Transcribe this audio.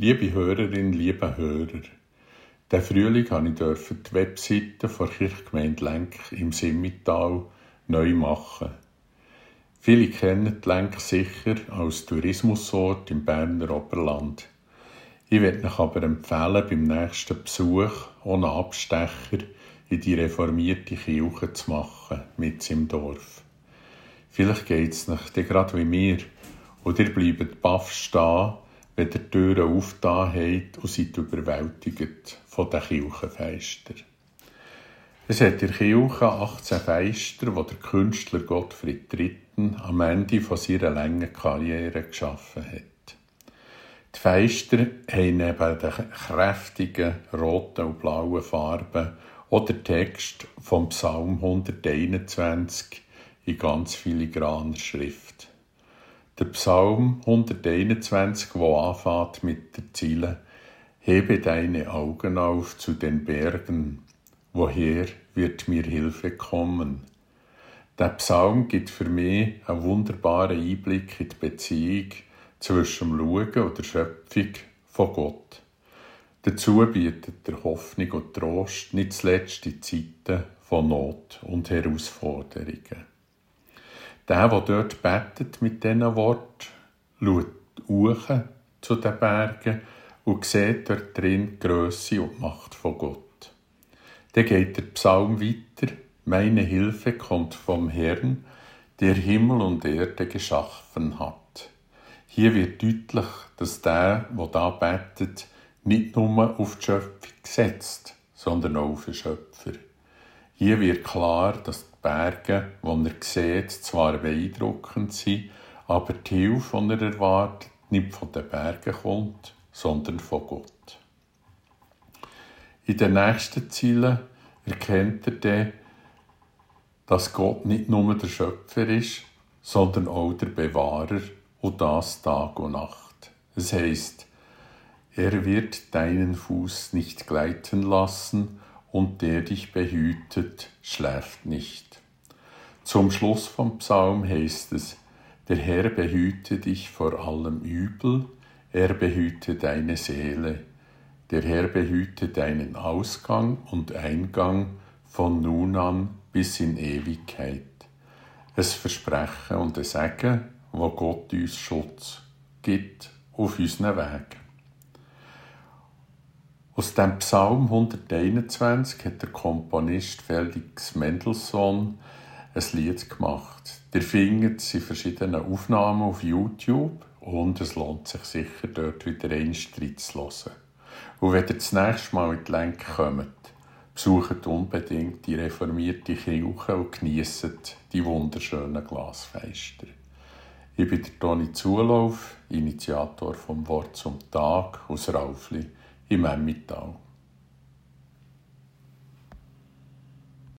Liebe Hörerin, liebe Hörer, der Frühling durfte ich die Webseite der Kirchgemeinde Lenk im Simmital neu machen. Viele kennen Lenk sicher als Tourismusort im Berner Oberland. Ich werde euch aber empfehlen, beim nächsten Besuch ohne Abstecher in die reformierte Kirche zu machen, mit im Dorf. Vielleicht geht es nicht gerade wie mir, und ihr bleibt baff stehen, wenn ihr die Türen aufgetan habt und seid überwältigt von den Kirchenfeistern. Es hat in der Kirche 18 Feister, die der Künstler Gottfried III. am Ende seiner langen Karriere geschaffen hat. Die Feister haben neben den kräftigen roten und blauen Farben den Text vom Psalm 121 in ganz filigraner Schrift. Der Psalm 121, wo anfängt mit der Ziele Hebe deine Augen auf zu den Bergen, woher wird mir Hilfe kommen? Der Psalm gibt für mich einen wunderbaren Einblick in die Beziehung zwischen dem Schauen und der Schöpfung von Gott. Dazu bietet er Hoffnung und Trost, nicht zuletzt in Zeiten von Not und Herausforderungen. Der, der dort betet mit diesen Worten, schaut zu den Bergen und sieht dort drin die Grösse und die Macht von Gott. Dann geht der Psalm weiter. Meine Hilfe kommt vom Herrn, der Himmel und Erde geschaffen hat. Hier wird deutlich, dass der, der da betet, nicht nur auf die Schöpfung setzt, sondern auch auf den Schöpfer. Hier wird klar, dass die Berge, die er sieht, zwar beeindruckend sind, aber die Hilfe, die er erwartet, nicht von den Bergen kommt, sondern von Gott. In den nächsten Zielen erkennt er dann, dass Gott nicht nur der Schöpfer ist, sondern auch der Bewahrer und das Tag und Nacht. Es heißt, er wird deinen Fuß nicht gleiten lassen und der dich behütet, schläft nicht. Zum Schluss vom Psalm heißt es, der Herr behüte dich vor allem Übel, er behüte deine Seele, der Herr behüte deinen Ausgang und Eingang von nun an bis in Ewigkeit. Es Versprechen und es Sagen, wo Gott uns Schutz gibt auf unseren Wegen. Aus dem Psalm 121 hat der Komponist Felix Mendelssohn ein Lied gemacht. Der findet es in verschiedenen Aufnahmen auf YouTube und es lohnt sich sicher, dort wieder einen Streit zu hören. Und wenn ihr das nächste Mal in die Lenk kommt, besucht unbedingt die reformierte Kirche und genießt die wunderschönen Glasfeister. Ich bin Toni Zulauf, Initiator vom Wort zum Tag aus Raufli im Emmental.